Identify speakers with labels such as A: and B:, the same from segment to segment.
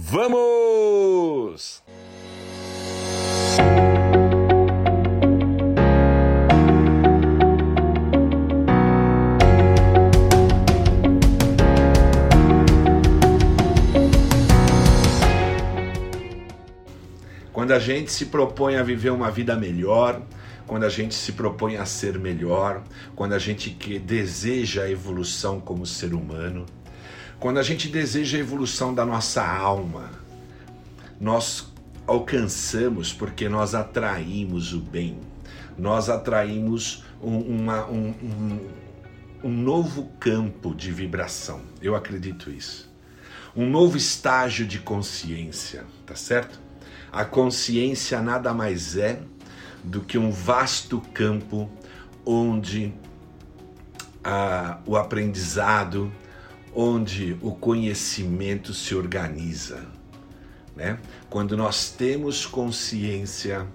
A: Vamos! Quando a gente se propõe a viver uma vida melhor, quando a gente se propõe a ser melhor, quando a gente que deseja a evolução como ser humano, quando a gente deseja a evolução da nossa alma, nós alcançamos porque nós atraímos o bem, nós atraímos um, uma, um, um, um novo campo de vibração. Eu acredito isso. Um novo estágio de consciência, tá certo? A consciência nada mais é do que um vasto campo onde ah, o aprendizado, onde o conhecimento se organiza. Né? Quando nós temos consciência,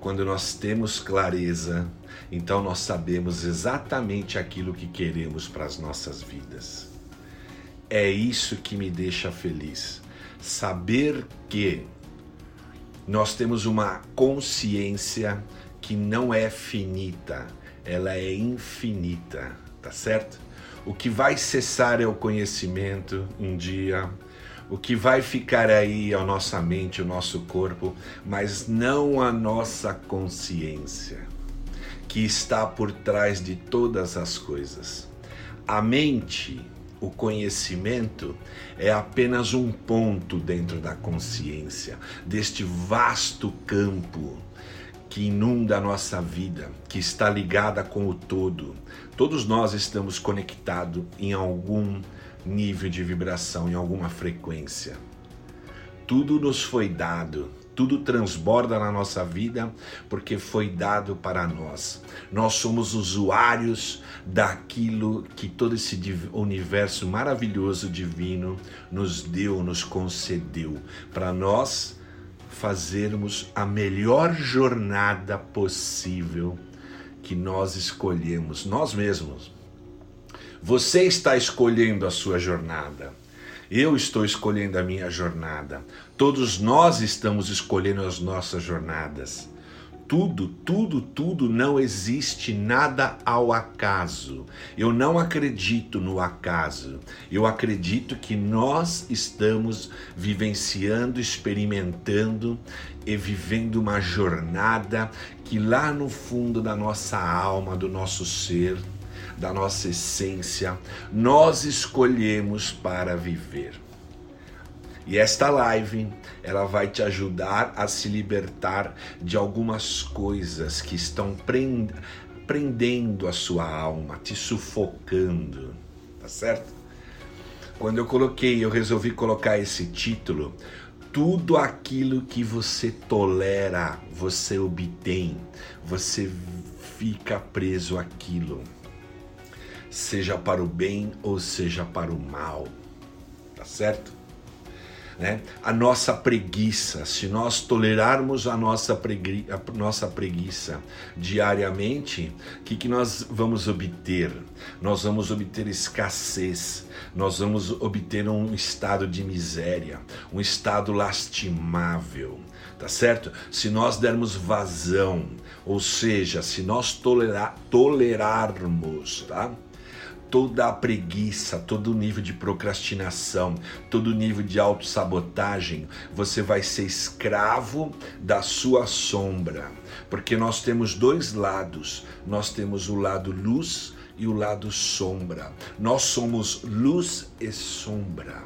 A: quando nós temos clareza, então nós sabemos exatamente aquilo que queremos para as nossas vidas. É isso que me deixa feliz. Saber que nós temos uma consciência que não é finita, ela é infinita, tá certo? O que vai cessar é o conhecimento um dia, o que vai ficar aí é a nossa mente, o nosso corpo, mas não a nossa consciência, que está por trás de todas as coisas. A mente o conhecimento é apenas um ponto dentro da consciência, deste vasto campo que inunda a nossa vida, que está ligada com o todo. Todos nós estamos conectados em algum nível de vibração, em alguma frequência. Tudo nos foi dado, tudo transborda na nossa vida porque foi dado para nós. Nós somos usuários daquilo que todo esse universo maravilhoso divino nos deu, nos concedeu, para nós fazermos a melhor jornada possível que nós escolhemos, nós mesmos. Você está escolhendo a sua jornada. Eu estou escolhendo a minha jornada. Todos nós estamos escolhendo as nossas jornadas. Tudo, tudo, tudo não existe nada ao acaso. Eu não acredito no acaso. Eu acredito que nós estamos vivenciando, experimentando e vivendo uma jornada que lá no fundo da nossa alma, do nosso ser, da nossa essência, nós escolhemos para viver. E esta live, ela vai te ajudar a se libertar de algumas coisas que estão prendendo a sua alma, te sufocando, tá certo? Quando eu coloquei, eu resolvi colocar esse título, tudo aquilo que você tolera, você obtém, você fica preso àquilo seja para o bem ou seja para o mal. Tá certo? Né? A nossa preguiça, se nós tolerarmos a nossa, pregui a nossa preguiça diariamente, o que, que nós vamos obter? Nós vamos obter escassez, nós vamos obter um estado de miséria, um estado lastimável, tá certo? Se nós dermos vazão, ou seja, se nós tolerar, tolerarmos, tá? Toda a preguiça, todo o nível de procrastinação, todo o nível de autossabotagem, você vai ser escravo da sua sombra. Porque nós temos dois lados. Nós temos o lado luz e o lado sombra. Nós somos luz e sombra.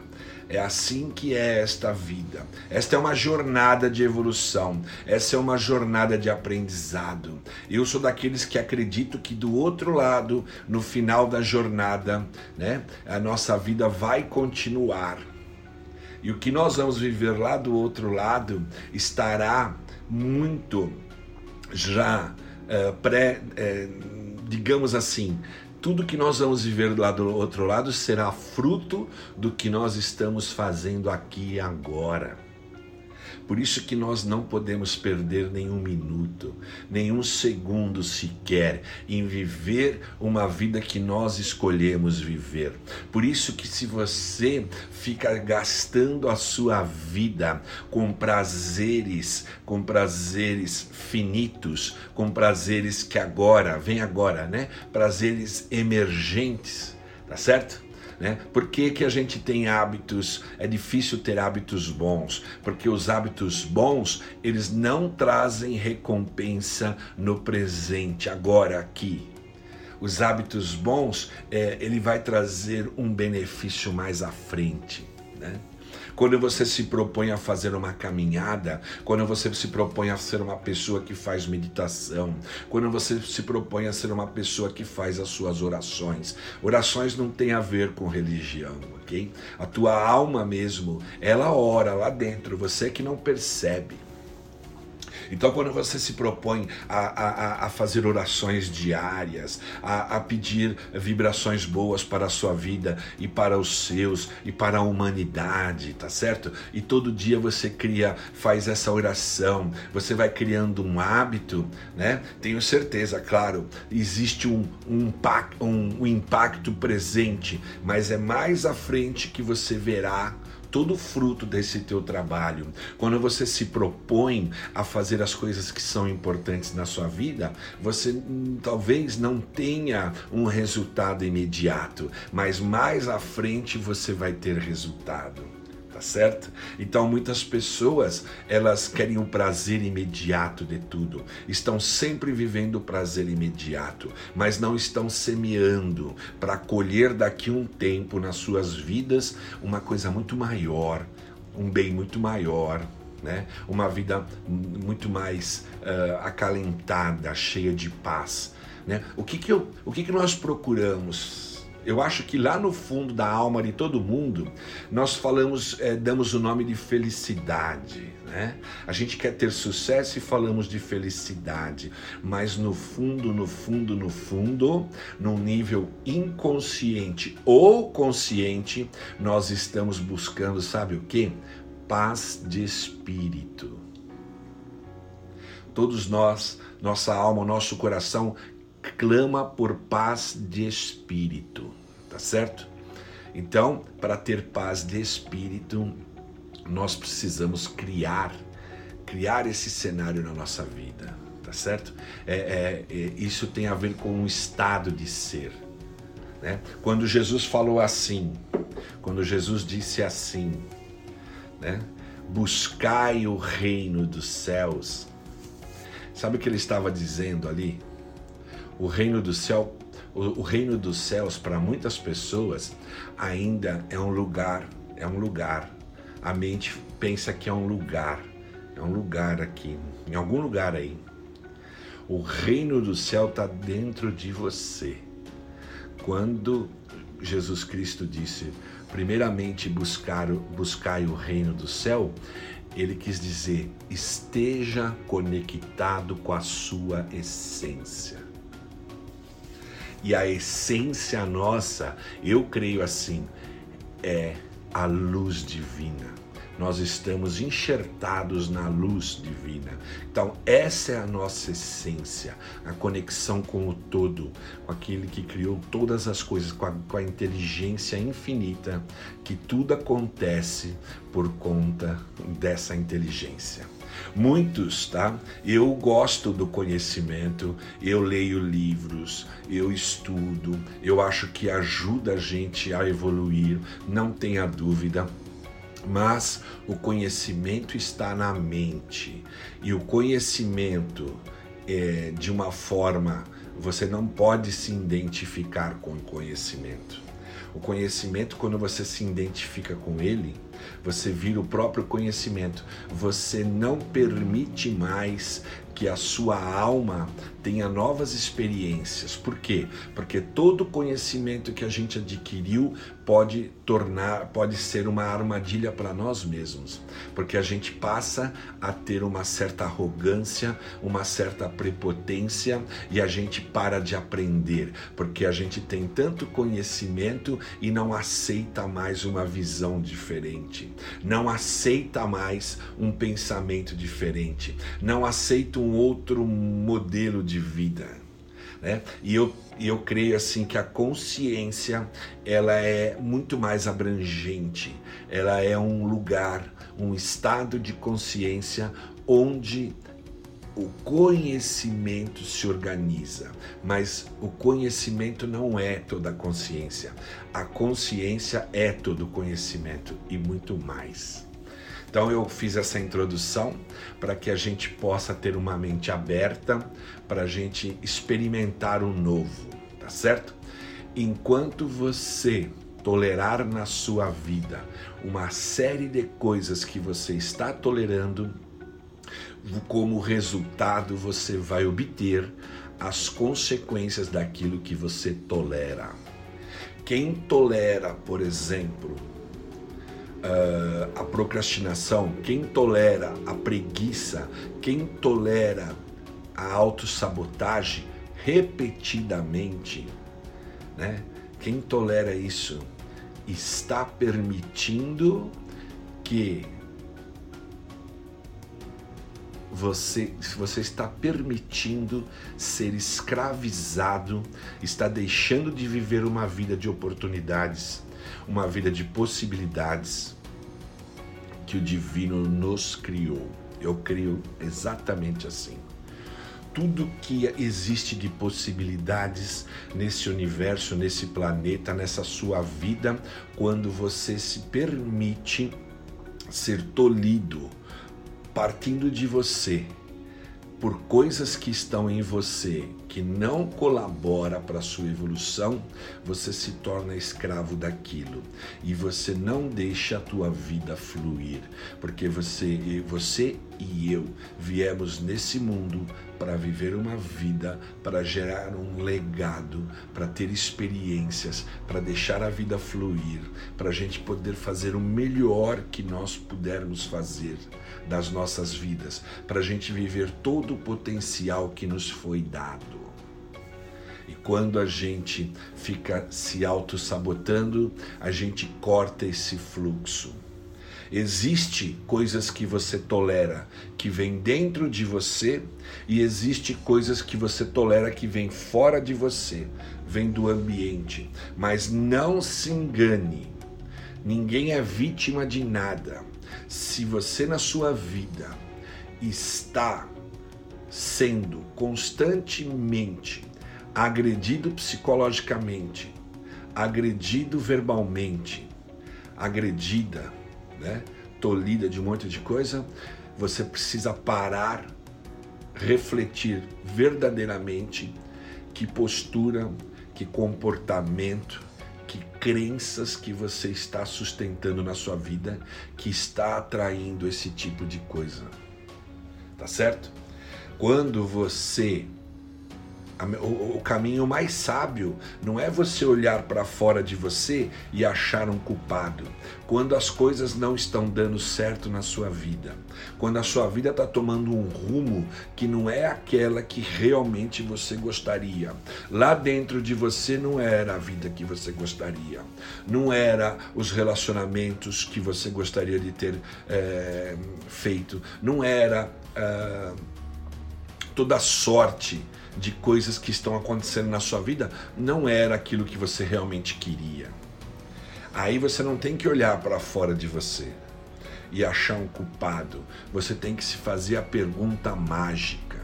A: É assim que é esta vida. Esta é uma jornada de evolução. Essa é uma jornada de aprendizado. Eu sou daqueles que acredito que do outro lado, no final da jornada, né, a nossa vida vai continuar. E o que nós vamos viver lá do outro lado estará muito já uh, pré, uh, digamos assim, tudo que nós vamos viver lá do outro lado será fruto do que nós estamos fazendo aqui agora. Por isso que nós não podemos perder nenhum minuto, nenhum segundo sequer em viver uma vida que nós escolhemos viver. Por isso que se você fica gastando a sua vida com prazeres, com prazeres finitos, com prazeres que agora, vem agora, né? Prazeres emergentes, tá certo? Né? Por que, que a gente tem hábitos? É difícil ter hábitos bons, porque os hábitos bons eles não trazem recompensa no presente, agora aqui. Os hábitos bons é, ele vai trazer um benefício mais à frente, né? Quando você se propõe a fazer uma caminhada, quando você se propõe a ser uma pessoa que faz meditação, quando você se propõe a ser uma pessoa que faz as suas orações. Orações não tem a ver com religião, ok? A tua alma mesmo, ela ora lá dentro, você que não percebe. Então, quando você se propõe a, a, a fazer orações diárias, a, a pedir vibrações boas para a sua vida e para os seus e para a humanidade, tá certo? E todo dia você cria, faz essa oração, você vai criando um hábito, né? Tenho certeza, claro, existe um, um, um, um impacto presente, mas é mais à frente que você verá todo fruto desse teu trabalho, quando você se propõe a fazer as coisas que são importantes na sua vida, você talvez não tenha um resultado imediato, mas mais à frente você vai ter resultado tá certo? Então muitas pessoas, elas querem o prazer imediato de tudo. Estão sempre vivendo o prazer imediato, mas não estão semeando para colher daqui um tempo nas suas vidas uma coisa muito maior, um bem muito maior, né? Uma vida muito mais uh, acalentada, cheia de paz, né? O que que eu, o que que nós procuramos? Eu acho que lá no fundo da alma de todo mundo, nós falamos, é, damos o nome de felicidade. Né? A gente quer ter sucesso e falamos de felicidade, mas no fundo, no fundo, no fundo, num nível inconsciente ou consciente, nós estamos buscando, sabe o que? Paz de espírito. Todos nós, nossa alma, nosso coração clama por paz de espírito, tá certo? Então, para ter paz de espírito, nós precisamos criar, criar esse cenário na nossa vida, tá certo? É, é, é, isso tem a ver com um estado de ser. Né? Quando Jesus falou assim, quando Jesus disse assim, né? buscai o reino dos céus, sabe o que ele estava dizendo ali? o reino do céu, o, o reino dos céus para muitas pessoas ainda é um lugar, é um lugar. A mente pensa que é um lugar, é um lugar aqui, em algum lugar aí. O reino do céu está dentro de você. Quando Jesus Cristo disse, primeiramente buscar, buscai o reino do céu, ele quis dizer, esteja conectado com a sua essência. E a essência nossa, eu creio assim, é a luz divina. Nós estamos enxertados na luz divina. Então, essa é a nossa essência, a conexão com o todo, com aquele que criou todas as coisas, com a, com a inteligência infinita, que tudo acontece por conta dessa inteligência. Muitos, tá? Eu gosto do conhecimento, eu leio livros, eu estudo, eu acho que ajuda a gente a evoluir, não tenha dúvida. Mas o conhecimento está na mente e o conhecimento é, de uma forma você não pode se identificar com o conhecimento. O conhecimento, quando você se identifica com ele, você vira o próprio conhecimento. Você não permite mais que a sua alma tenha novas experiências. Por quê? Porque todo conhecimento que a gente adquiriu pode tornar, pode ser uma armadilha para nós mesmos, porque a gente passa a ter uma certa arrogância, uma certa prepotência e a gente para de aprender, porque a gente tem tanto conhecimento e não aceita mais uma visão diferente não aceita mais um pensamento diferente, não aceita outro modelo de vida. Né? E eu, eu creio assim que a consciência ela é muito mais abrangente, ela é um lugar, um estado de consciência onde o conhecimento se organiza, mas o conhecimento não é toda a consciência. A consciência é todo o conhecimento e muito mais. Então eu fiz essa introdução para que a gente possa ter uma mente aberta, para a gente experimentar o novo, tá certo? Enquanto você tolerar na sua vida uma série de coisas que você está tolerando, como resultado você vai obter as consequências daquilo que você tolera. Quem tolera, por exemplo, uh, a procrastinação, quem tolera a preguiça, quem tolera a autossabotagem repetidamente, né? Quem tolera isso está permitindo que você, você está permitindo ser escravizado, está deixando de viver uma vida de oportunidades, uma vida de possibilidades que o divino nos criou. Eu creio exatamente assim. Tudo que existe de possibilidades nesse universo, nesse planeta, nessa sua vida, quando você se permite ser tolhido partindo de você, por coisas que estão em você que não colabora para sua evolução, você se torna escravo daquilo e você não deixa a tua vida fluir, porque você, você e eu viemos nesse mundo para viver uma vida, para gerar um legado, para ter experiências, para deixar a vida fluir, para a gente poder fazer o melhor que nós pudermos fazer das nossas vidas, para a gente viver todo o potencial que nos foi dado. Quando a gente fica se auto-sabotando, a gente corta esse fluxo. Existe coisas que você tolera que vem dentro de você e existe coisas que você tolera que vem fora de você, vem do ambiente. Mas não se engane. Ninguém é vítima de nada. Se você na sua vida está sendo constantemente agredido psicologicamente, agredido verbalmente, agredida, né, tolhida de um monte de coisa, você precisa parar, refletir verdadeiramente que postura, que comportamento, que crenças que você está sustentando na sua vida que está atraindo esse tipo de coisa. Tá certo? Quando você o, caminho mais sábio não é você olhar para fora de você e achar um culpado. Quando as coisas não estão dando certo na sua vida, quando a sua vida está tomando um rumo que não é aquela que realmente você gostaria. Lá dentro de você não era a vida que você gostaria, não era os relacionamentos que você gostaria de ter é, feito, não era é, toda sorte de coisas que estão acontecendo na sua vida não era aquilo que você realmente queria. Aí você não tem que olhar para fora de você e achar um culpado. Você tem que se fazer a pergunta mágica,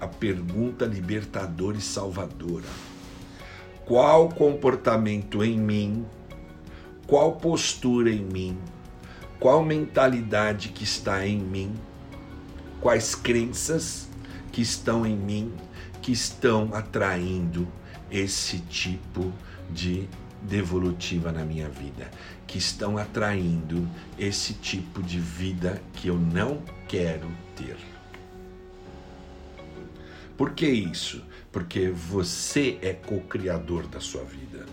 A: a pergunta libertadora e salvadora. Qual comportamento em mim, qual postura em mim, qual mentalidade que está em mim, quais crenças que estão em mim que estão atraindo esse tipo de devolutiva na minha vida, que estão atraindo esse tipo de vida que eu não quero ter. Por que isso? Porque você é co-criador da sua vida.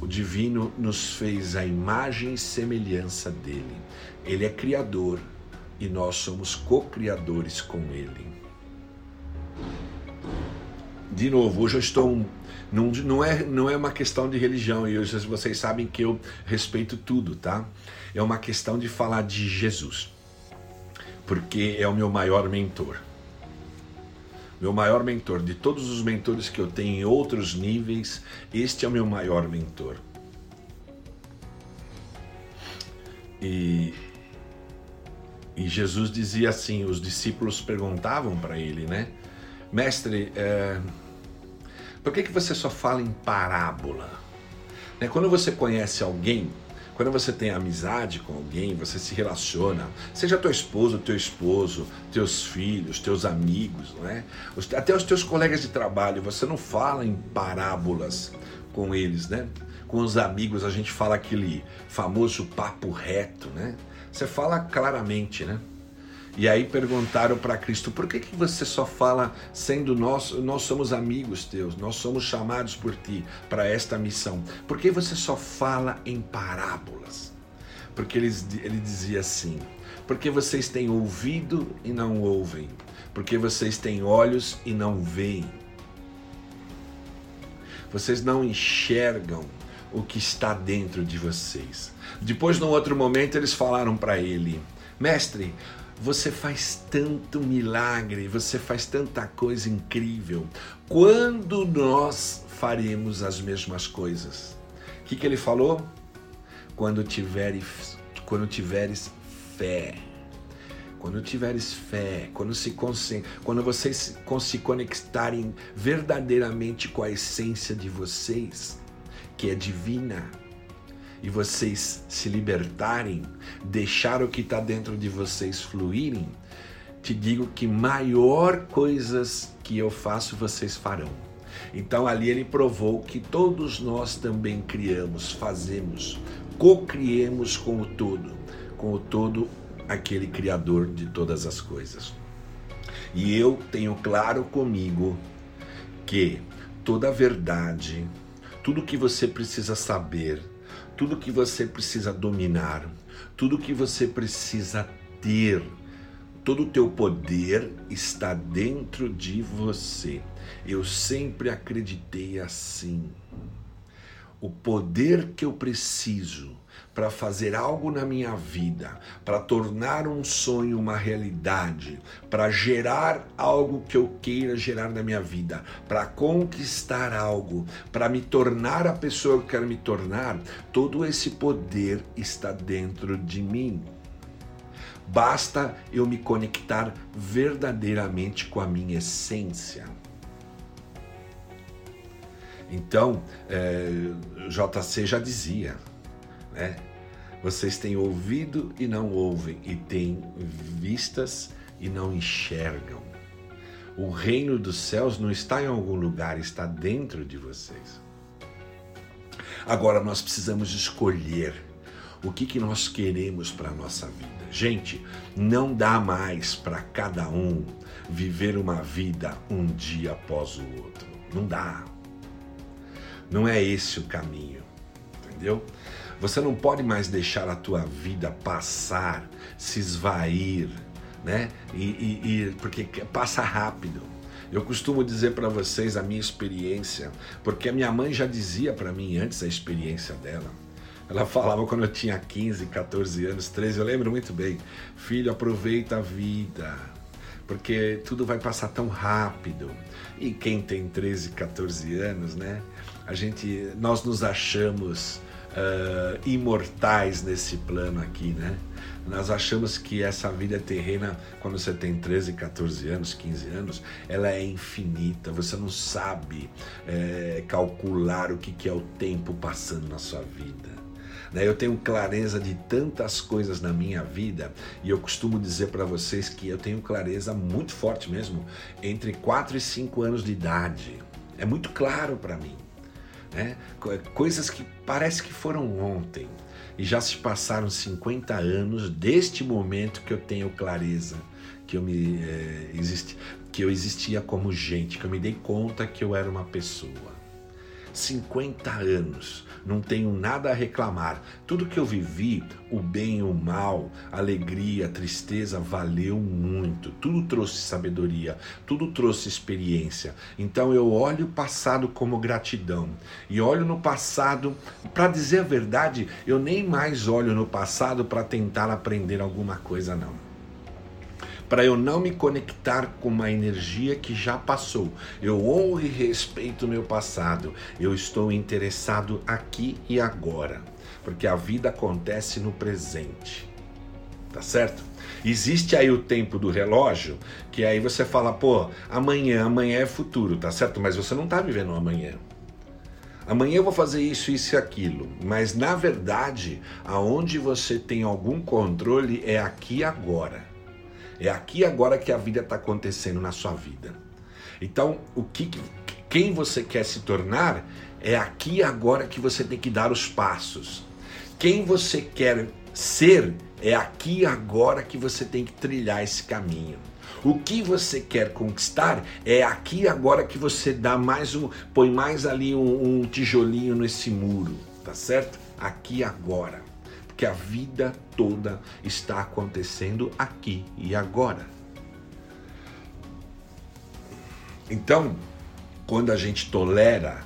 A: O divino nos fez a imagem e semelhança dele. Ele é criador e nós somos co-criadores com ele. De novo, hoje eu estou. Não, não, é, não é uma questão de religião, e hoje vocês sabem que eu respeito tudo, tá? É uma questão de falar de Jesus, porque é o meu maior mentor. Meu maior mentor, de todos os mentores que eu tenho em outros níveis, este é o meu maior mentor. E, e Jesus dizia assim: os discípulos perguntavam para ele, né? Mestre, é, por que, que você só fala em parábola? Né? Quando você conhece alguém, quando você tem amizade com alguém, você se relaciona, seja tua esposa, teu esposo, teus filhos, teus amigos, é? até os teus colegas de trabalho, você não fala em parábolas com eles, né? Com os amigos a gente fala aquele famoso papo reto, né? Você fala claramente, né? E aí perguntaram para Cristo: por que, que você só fala sendo nós, nós somos amigos teus, nós somos chamados por ti para esta missão? Por que você só fala em parábolas? Porque ele, ele dizia assim: porque vocês têm ouvido e não ouvem, porque vocês têm olhos e não veem. Vocês não enxergam o que está dentro de vocês. Depois, num outro momento, eles falaram para ele: Mestre, você faz tanto milagre, você faz tanta coisa incrível. Quando nós faremos as mesmas coisas? O que, que ele falou? Quando tiveres, quando tiveres fé. Quando tiveres fé, quando, se, quando vocês se conectarem verdadeiramente com a essência de vocês, que é divina, e vocês se libertarem, deixar o que está dentro de vocês fluírem, te digo que maior coisas que eu faço vocês farão. Então ali ele provou que todos nós também criamos, fazemos, co-criemos com o todo, com o todo aquele criador de todas as coisas. E eu tenho claro comigo que toda a verdade, tudo que você precisa saber, tudo que você precisa dominar, tudo que você precisa ter, todo o teu poder está dentro de você. Eu sempre acreditei assim. O poder que eu preciso para fazer algo na minha vida, para tornar um sonho uma realidade, para gerar algo que eu queira gerar na minha vida, para conquistar algo, para me tornar a pessoa que eu quero me tornar, todo esse poder está dentro de mim. Basta eu me conectar verdadeiramente com a minha essência. Então, é, eh, JC já dizia, né? Vocês têm ouvido e não ouvem, e têm vistas e não enxergam. O reino dos céus não está em algum lugar, está dentro de vocês. Agora nós precisamos escolher o que, que nós queremos para a nossa vida. Gente, não dá mais para cada um viver uma vida um dia após o outro. Não dá. Não é esse o caminho, entendeu? Você não pode mais deixar a tua vida passar, se esvair, né? E, e, e porque passa rápido. Eu costumo dizer para vocês a minha experiência, porque a minha mãe já dizia para mim antes a experiência dela. Ela falava quando eu tinha 15, 14 anos, 13, eu lembro muito bem. Filho, aproveita a vida, porque tudo vai passar tão rápido. E quem tem 13, 14 anos, né? A gente, nós nos achamos uh, imortais nesse plano aqui, né? Nós achamos que essa vida terrena, quando você tem 13, 14 anos, 15 anos, ela é infinita. Você não sabe é, calcular o que, que é o tempo passando na sua vida. Né? Eu tenho clareza de tantas coisas na minha vida e eu costumo dizer para vocês que eu tenho clareza muito forte mesmo entre 4 e 5 anos de idade. É muito claro para mim né? coisas que parece que foram ontem e já se passaram 50 anos deste momento que eu tenho clareza que eu me é, existi, que eu existia como gente, que eu me dei conta que eu era uma pessoa. 50 anos, não tenho nada a reclamar. Tudo que eu vivi, o bem e o mal, alegria, tristeza, valeu muito. Tudo trouxe sabedoria, tudo trouxe experiência. Então eu olho o passado como gratidão. E olho no passado, para dizer a verdade, eu nem mais olho no passado para tentar aprender alguma coisa, não para eu não me conectar com uma energia que já passou. Eu honro e respeito o meu passado. Eu estou interessado aqui e agora, porque a vida acontece no presente. Tá certo? Existe aí o tempo do relógio, que aí você fala, pô, amanhã, amanhã é futuro, tá certo? Mas você não tá vivendo amanhã. Amanhã eu vou fazer isso, isso e aquilo. Mas na verdade, aonde você tem algum controle é aqui agora. É aqui agora que a vida está acontecendo na sua vida. Então, o que, quem você quer se tornar é aqui agora que você tem que dar os passos. Quem você quer ser é aqui agora que você tem que trilhar esse caminho. O que você quer conquistar é aqui agora que você dá mais um, põe mais ali um, um tijolinho nesse muro, tá certo? Aqui agora que a vida toda está acontecendo aqui e agora. Então, quando a gente tolera,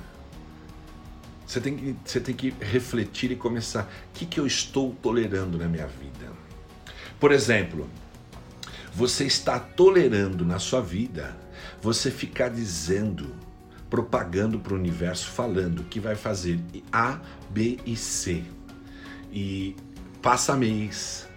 A: você tem que, você tem que refletir e começar: o que, que eu estou tolerando na minha vida? Por exemplo, você está tolerando na sua vida você ficar dizendo, propagando para o universo, falando que vai fazer A, B e C. E passa mês,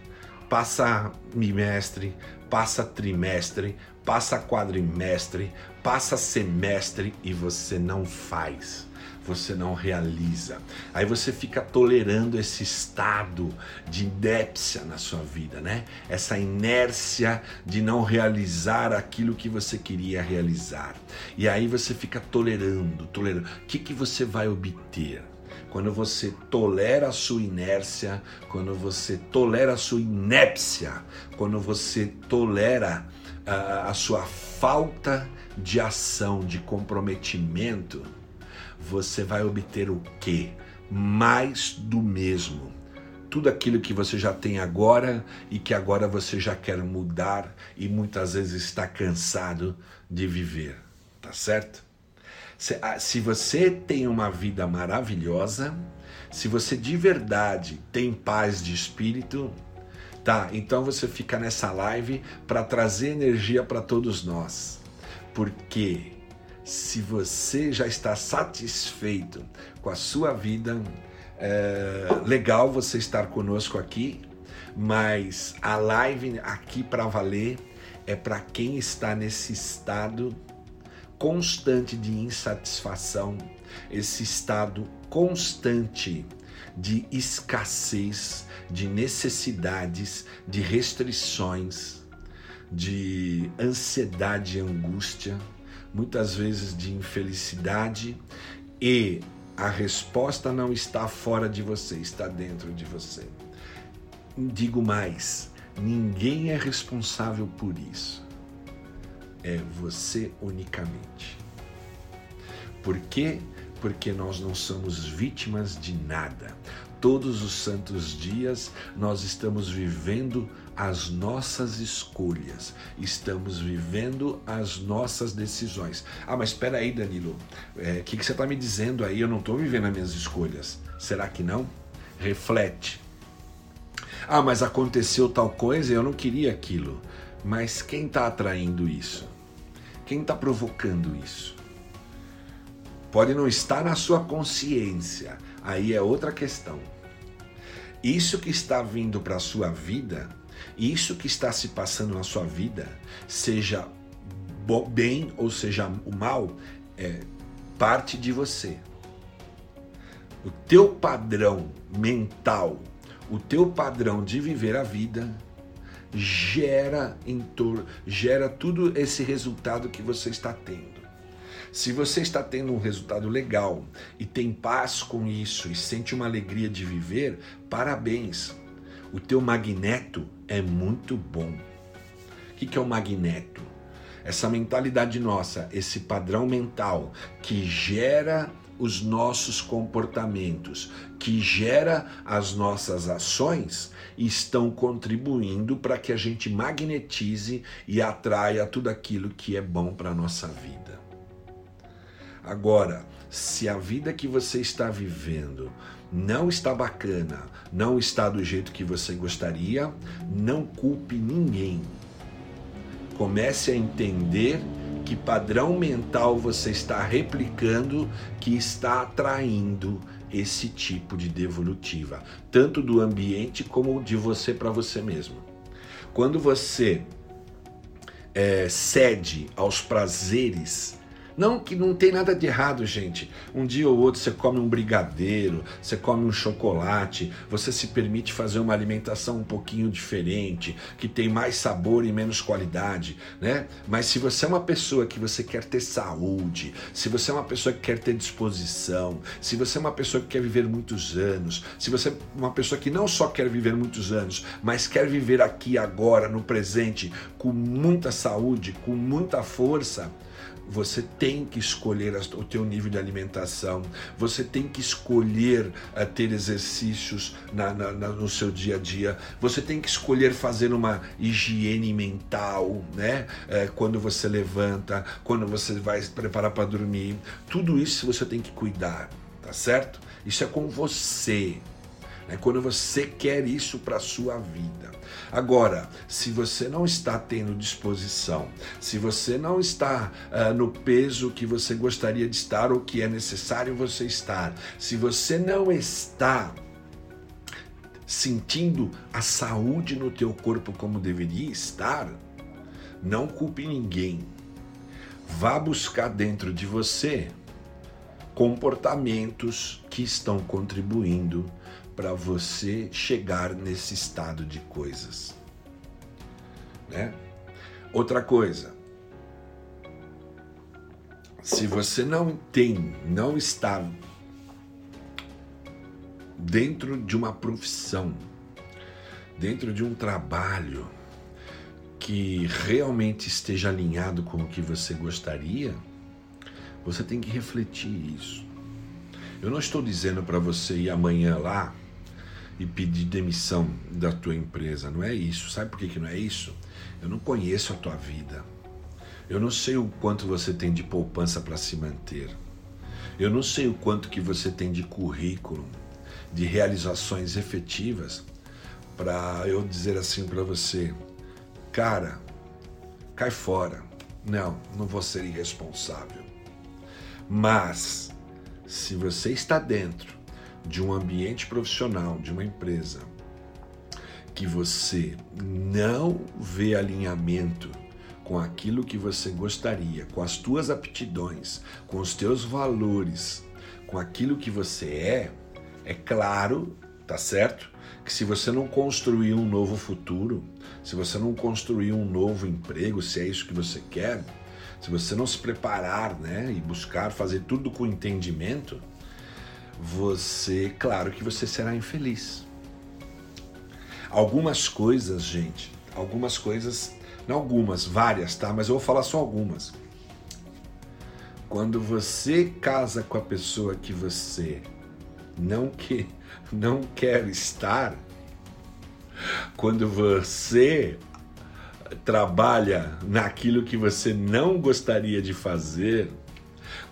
A: passa bimestre, passa trimestre, passa quadrimestre, passa semestre e você não faz, você não realiza. Aí você fica tolerando esse estado de inépcia na sua vida, né? Essa inércia de não realizar aquilo que você queria realizar. E aí você fica tolerando, tolerando. O que, que você vai obter? Quando você tolera a sua inércia, quando você tolera a sua inépcia, quando você tolera a, a sua falta de ação, de comprometimento, você vai obter o quê? Mais do mesmo. Tudo aquilo que você já tem agora e que agora você já quer mudar e muitas vezes está cansado de viver, tá certo? Ah, se você tem uma vida maravilhosa, se você de verdade tem paz de espírito, tá? Então você fica nessa live para trazer energia para todos nós. Porque se você já está satisfeito com a sua vida, é legal você estar conosco aqui, mas a live aqui para valer é para quem está nesse estado constante de insatisfação, esse estado constante de escassez, de necessidades, de restrições, de ansiedade e angústia, muitas vezes de infelicidade e a resposta não está fora de você, está dentro de você. Digo mais, ninguém é responsável por isso é você unicamente. Por quê? Porque nós não somos vítimas de nada. Todos os santos dias nós estamos vivendo as nossas escolhas, estamos vivendo as nossas decisões. Ah, mas espera aí, Danilo, o é, que, que você está me dizendo aí? Eu não estou vivendo as minhas escolhas. Será que não? Reflete. Ah, mas aconteceu tal coisa e eu não queria aquilo. Mas quem está atraindo isso? Quem está provocando isso? Pode não estar na sua consciência, aí é outra questão. Isso que está vindo para a sua vida, isso que está se passando na sua vida, seja bem ou seja o mal, é parte de você. O teu padrão mental, o teu padrão de viver a vida gera em torno, gera tudo esse resultado que você está tendo. Se você está tendo um resultado legal e tem paz com isso e sente uma alegria de viver, parabéns. O teu magneto é muito bom. O que é o magneto? Essa mentalidade nossa, esse padrão mental que gera os nossos comportamentos, que gera as nossas ações, estão contribuindo para que a gente magnetize e atraia tudo aquilo que é bom para a nossa vida. Agora, se a vida que você está vivendo não está bacana, não está do jeito que você gostaria, não culpe ninguém. Comece a entender que padrão mental você está replicando que está atraindo esse tipo de devolutiva, tanto do ambiente como de você para você mesmo. Quando você é, cede aos prazeres não que não tem nada de errado, gente. Um dia ou outro você come um brigadeiro, você come um chocolate, você se permite fazer uma alimentação um pouquinho diferente, que tem mais sabor e menos qualidade, né? Mas se você é uma pessoa que você quer ter saúde, se você é uma pessoa que quer ter disposição, se você é uma pessoa que quer viver muitos anos, se você é uma pessoa que não só quer viver muitos anos, mas quer viver aqui agora, no presente, com muita saúde, com muita força, você tem que escolher o teu nível de alimentação, você tem que escolher uh, ter exercícios na, na, na, no seu dia a dia, você tem que escolher fazer uma higiene mental, né? Uh, quando você levanta, quando você vai se preparar para dormir, tudo isso você tem que cuidar, tá certo? Isso é com você, né? quando você quer isso para a sua vida. Agora, se você não está tendo disposição, se você não está uh, no peso que você gostaria de estar ou que é necessário você estar, se você não está sentindo a saúde no teu corpo como deveria estar, não culpe ninguém. Vá buscar dentro de você comportamentos que estão contribuindo para você chegar nesse estado de coisas. Né? Outra coisa, se você não tem, não está dentro de uma profissão, dentro de um trabalho que realmente esteja alinhado com o que você gostaria, você tem que refletir isso. Eu não estou dizendo para você ir amanhã lá e pedir demissão da tua empresa. Não é isso. Sabe por que, que não é isso? Eu não conheço a tua vida. Eu não sei o quanto você tem de poupança para se manter. Eu não sei o quanto que você tem de currículo, de realizações efetivas para eu dizer assim para você, cara, cai fora. Não, não vou ser irresponsável. Mas se você está dentro de um ambiente profissional, de uma empresa, que você não vê alinhamento com aquilo que você gostaria, com as tuas aptidões, com os teus valores, com aquilo que você é, é claro, tá certo? Que se você não construir um novo futuro, se você não construir um novo emprego, se é isso que você quer, se você não se preparar, né, e buscar fazer tudo com entendimento, você, claro que você será infeliz. Algumas coisas, gente, algumas coisas, não algumas, várias, tá? Mas eu vou falar só algumas. Quando você casa com a pessoa que você não que não quer estar, quando você trabalha naquilo que você não gostaria de fazer,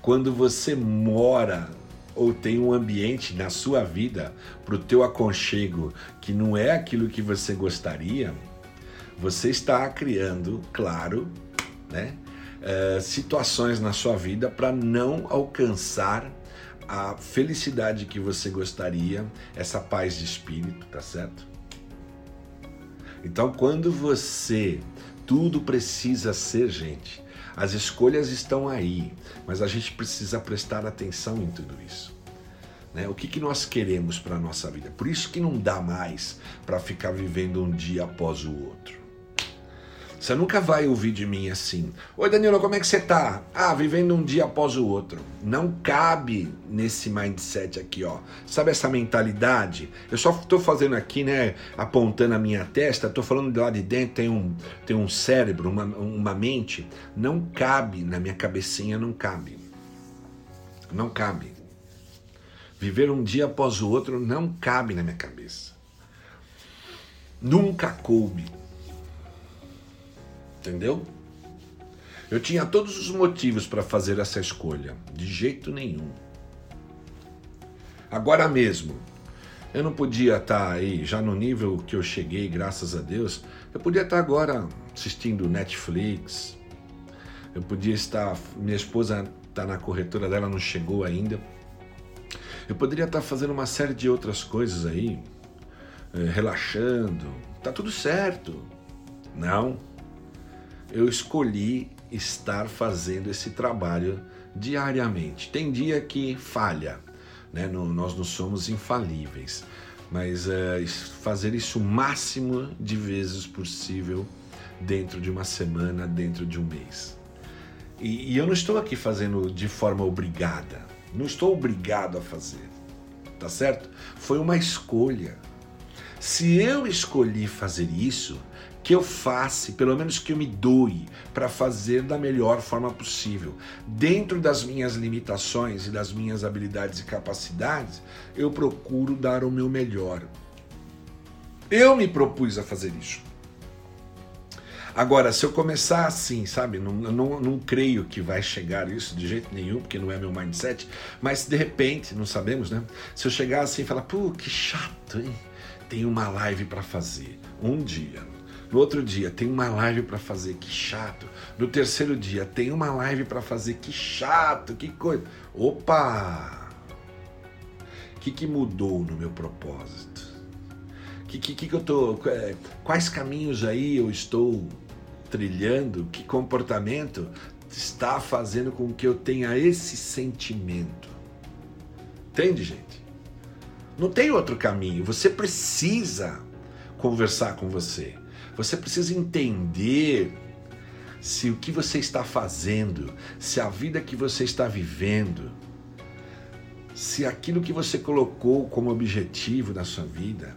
A: quando você mora ou tem um ambiente na sua vida para o teu aconchego que não é aquilo que você gostaria, você está criando, claro, né, uh, situações na sua vida para não alcançar a felicidade que você gostaria, essa paz de espírito, tá certo? Então, quando você tudo precisa ser, gente, as escolhas estão aí, mas a gente precisa prestar atenção em tudo isso. Né? O que, que nós queremos para a nossa vida? Por isso que não dá mais para ficar vivendo um dia após o outro. Você nunca vai ouvir de mim assim: Oi Danilo, como é que você tá? Ah, vivendo um dia após o outro. Não cabe nesse mindset aqui, ó. Sabe essa mentalidade? Eu só tô fazendo aqui, né? Apontando a minha testa, tô falando de lá de dentro, tem um, tem um cérebro, uma, uma mente. Não cabe na minha cabecinha, não cabe. Não cabe. Viver um dia após o outro não cabe na minha cabeça. Nunca coube. Entendeu? Eu tinha todos os motivos para fazer essa escolha, de jeito nenhum. Agora mesmo, eu não podia estar aí já no nível que eu cheguei, graças a Deus. Eu podia estar agora assistindo Netflix. Eu podia estar, minha esposa está na corretora dela, não chegou ainda. Eu poderia estar fazendo uma série de outras coisas aí, eh, relaxando. Tá tudo certo. Não. Eu escolhi estar fazendo esse trabalho diariamente. Tem dia que falha, né? nós não somos infalíveis, mas é, fazer isso o máximo de vezes possível dentro de uma semana, dentro de um mês. E, e eu não estou aqui fazendo de forma obrigada, não estou obrigado a fazer, tá certo? Foi uma escolha. Se eu escolhi fazer isso, que eu faça, pelo menos que eu me doe para fazer da melhor forma possível. Dentro das minhas limitações e das minhas habilidades e capacidades, eu procuro dar o meu melhor. Eu me propus a fazer isso. Agora, se eu começar assim, sabe, não, não, não creio que vai chegar isso de jeito nenhum, porque não é meu mindset, mas de repente, não sabemos, né? Se eu chegar assim e falar, pô, que chato, hein? Tem uma live para fazer. Um dia, no outro dia, tem uma live para fazer, que chato. No terceiro dia, tem uma live para fazer, que chato, que coisa. Opa! O que, que mudou no meu propósito? Que, que, que eu tô, é, quais caminhos aí eu estou trilhando? Que comportamento está fazendo com que eu tenha esse sentimento? Entende, gente? Não tem outro caminho. Você precisa conversar com você. Você precisa entender se o que você está fazendo, se a vida que você está vivendo, se aquilo que você colocou como objetivo na sua vida,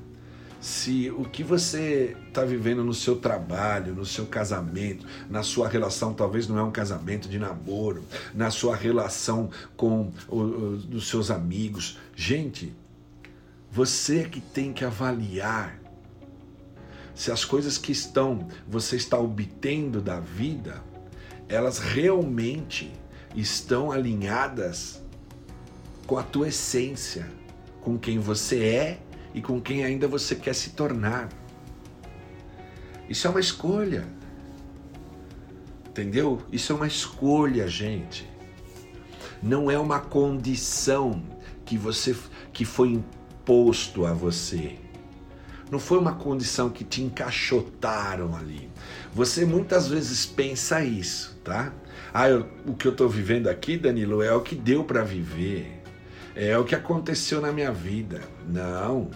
A: se o que você está vivendo no seu trabalho, no seu casamento, na sua relação, talvez não é um casamento de namoro, na sua relação com os seus amigos. Gente, você que tem que avaliar se as coisas que estão você está obtendo da vida, elas realmente estão alinhadas com a tua essência, com quem você é e com quem ainda você quer se tornar. Isso é uma escolha. Entendeu? Isso é uma escolha, gente. Não é uma condição que você que foi imposto a você. Não foi uma condição que te encaixotaram ali. Você muitas vezes pensa isso, tá? Ah, eu, o que eu estou vivendo aqui, Danilo, é o que deu para viver. É o que aconteceu na minha vida. Não.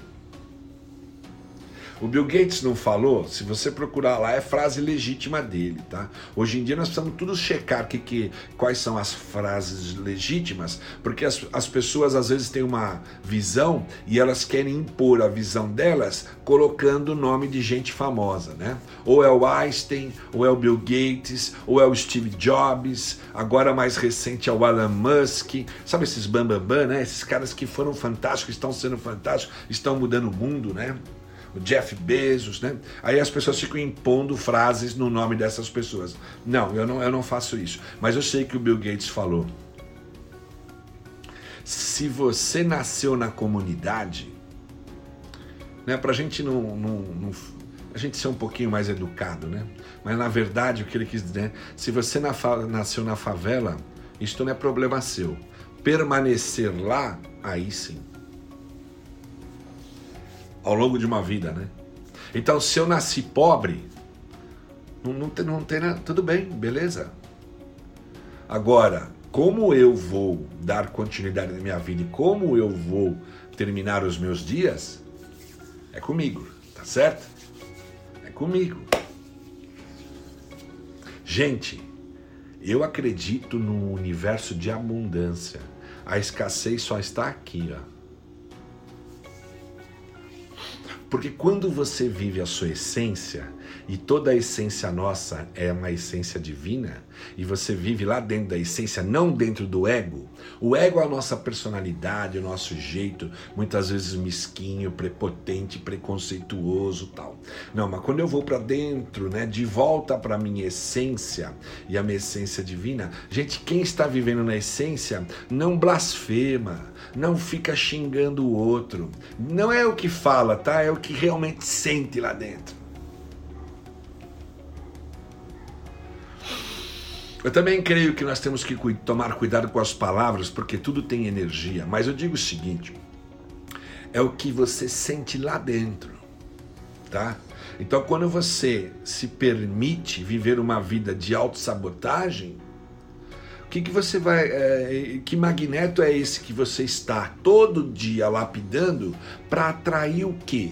A: O Bill Gates não falou, se você procurar lá, é frase legítima dele, tá? Hoje em dia nós precisamos tudo checar que, que, quais são as frases legítimas, porque as, as pessoas às vezes têm uma visão e elas querem impor a visão delas colocando o nome de gente famosa, né? Ou é o Einstein, ou é o Bill Gates, ou é o Steve Jobs, agora mais recente é o Elon Musk, sabe esses bambambam, bam, bam, né? Esses caras que foram fantásticos, estão sendo fantásticos, estão mudando o mundo, né? O Jeff Bezos, né? Aí as pessoas ficam impondo frases no nome dessas pessoas. Não, eu não, eu não faço isso. Mas eu sei que o Bill Gates falou. Se você nasceu na comunidade, né? Pra gente não, não, não a gente ser um pouquinho mais educado, né? Mas na verdade o que ele quis dizer, se você na, nasceu na favela, isto não é problema seu. Permanecer lá, aí sim ao longo de uma vida, né? Então, se eu nasci pobre, não, não, tem, não tem nada, tudo bem, beleza. Agora, como eu vou dar continuidade na minha vida e como eu vou terminar os meus dias, é comigo, tá certo? É comigo. Gente, eu acredito no universo de abundância. A escassez só está aqui, ó. Porque quando você vive a sua essência, e toda a essência nossa é uma essência divina, e você vive lá dentro da essência, não dentro do ego. O ego é a nossa personalidade, o nosso jeito, muitas vezes mesquinho, prepotente, preconceituoso, tal. Não, mas quando eu vou para dentro, né, de volta para minha essência e a minha essência divina, gente, quem está vivendo na essência não blasfema, não fica xingando o outro. Não é o que fala, tá? É o que realmente sente lá dentro. Eu também creio que nós temos que tomar cuidado com as palavras, porque tudo tem energia. Mas eu digo o seguinte: é o que você sente lá dentro, tá? Então, quando você se permite viver uma vida de autossabotagem, o que, que você vai. É, que magneto é esse que você está todo dia lapidando para atrair o quê?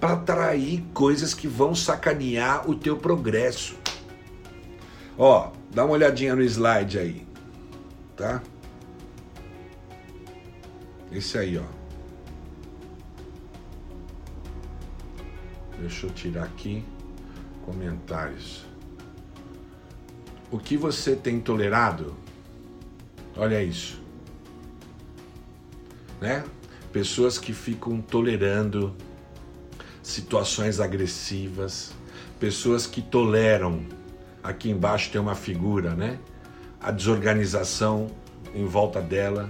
A: Para atrair coisas que vão sacanear o teu progresso. Ó, Dá uma olhadinha no slide aí, tá? Esse aí, ó. Deixa eu tirar aqui comentários. O que você tem tolerado? Olha isso. Né? Pessoas que ficam tolerando situações agressivas, pessoas que toleram Aqui embaixo tem uma figura, né? A desorganização em volta dela,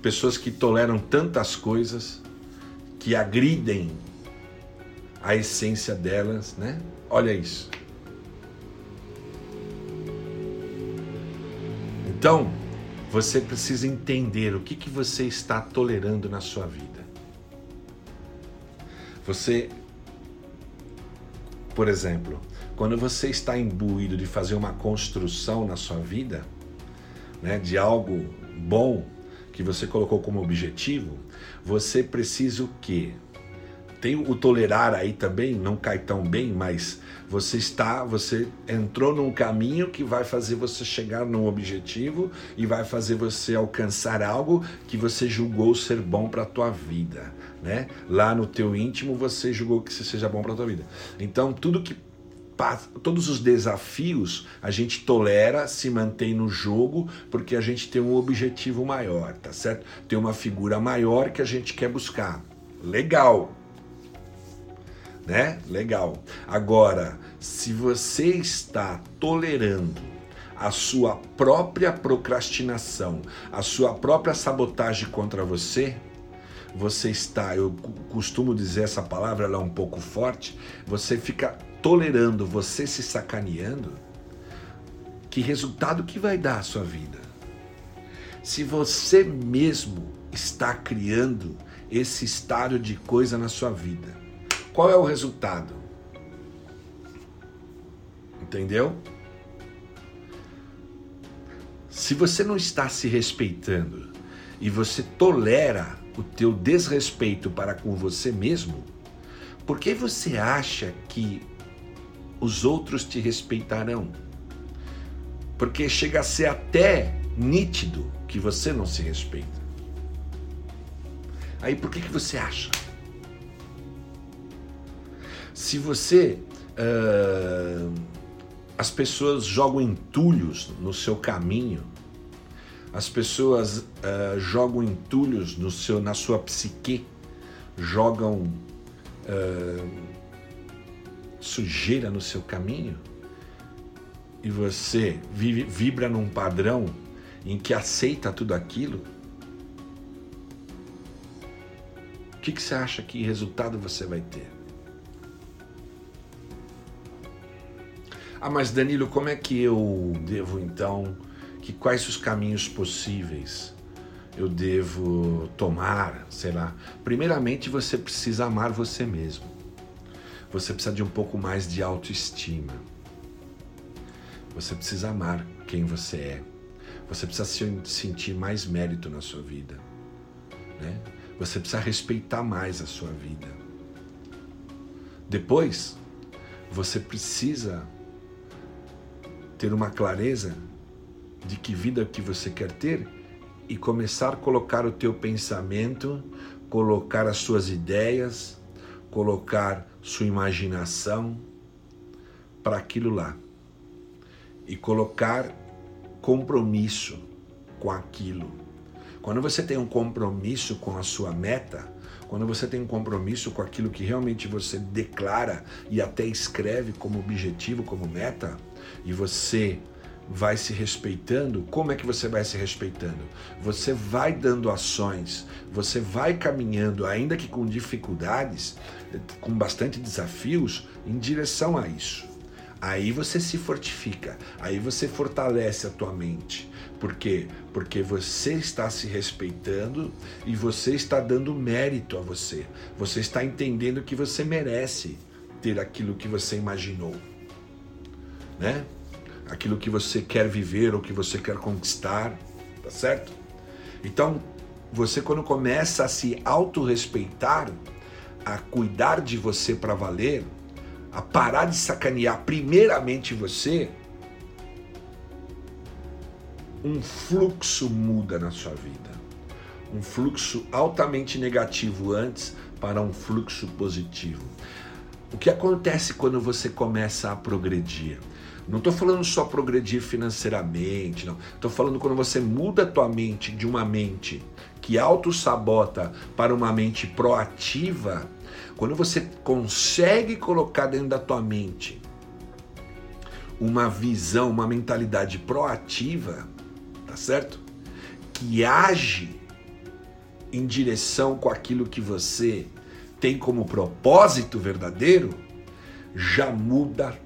A: pessoas que toleram tantas coisas, que agridem a essência delas, né? Olha isso. Então, você precisa entender o que, que você está tolerando na sua vida. Você, por exemplo, quando você está imbuído de fazer uma construção na sua vida, né, de algo bom que você colocou como objetivo, você precisa o quê? Tem o tolerar aí também, não cai tão bem, mas você está, você entrou num caminho que vai fazer você chegar num objetivo e vai fazer você alcançar algo que você julgou ser bom para a tua vida, né? Lá no teu íntimo você julgou que seja bom para a tua vida. Então, tudo que todos os desafios a gente tolera, se mantém no jogo, porque a gente tem um objetivo maior, tá certo? Tem uma figura maior que a gente quer buscar. Legal. Né? Legal. Agora, se você está tolerando a sua própria procrastinação, a sua própria sabotagem contra você, você está, eu costumo dizer essa palavra, ela é um pouco forte, você fica tolerando você se sacaneando, que resultado que vai dar a sua vida? Se você mesmo está criando esse estado de coisa na sua vida, qual é o resultado? Entendeu? Se você não está se respeitando e você tolera o teu desrespeito para com você mesmo, por que você acha que os outros te respeitarão. Porque chega a ser até nítido que você não se respeita. Aí por que, que você acha? Se você. Uh, as pessoas jogam entulhos no seu caminho, as pessoas uh, jogam entulhos no seu, na sua psique, jogam. Uh, sujeira no seu caminho e você vive, vibra num padrão em que aceita tudo aquilo, o que, que você acha que resultado você vai ter? Ah, mas Danilo, como é que eu devo então, que quais os caminhos possíveis eu devo tomar, sei lá? Primeiramente você precisa amar você mesmo você precisa de um pouco mais de autoestima. Você precisa amar quem você é. Você precisa se sentir mais mérito na sua vida. Né? Você precisa respeitar mais a sua vida. Depois, você precisa ter uma clareza de que vida que você quer ter e começar a colocar o teu pensamento, colocar as suas ideias, colocar sua imaginação para aquilo lá e colocar compromisso com aquilo. Quando você tem um compromisso com a sua meta, quando você tem um compromisso com aquilo que realmente você declara e até escreve como objetivo, como meta, e você vai se respeitando, como é que você vai se respeitando? Você vai dando ações, você vai caminhando, ainda que com dificuldades, com bastante desafios, em direção a isso. Aí você se fortifica, aí você fortalece a tua mente. Por quê? Porque você está se respeitando e você está dando mérito a você. Você está entendendo que você merece ter aquilo que você imaginou. Né? aquilo que você quer viver ou que você quer conquistar, tá certo? Então, você quando começa a se autorrespeitar, a cuidar de você para valer, a parar de sacanear primeiramente você, um fluxo muda na sua vida. Um fluxo altamente negativo antes para um fluxo positivo. O que acontece quando você começa a progredir? Não estou falando só progredir financeiramente, não. Estou falando quando você muda a tua mente de uma mente que auto-sabota para uma mente proativa, quando você consegue colocar dentro da tua mente uma visão, uma mentalidade proativa, tá certo? Que age em direção com aquilo que você tem como propósito verdadeiro, já muda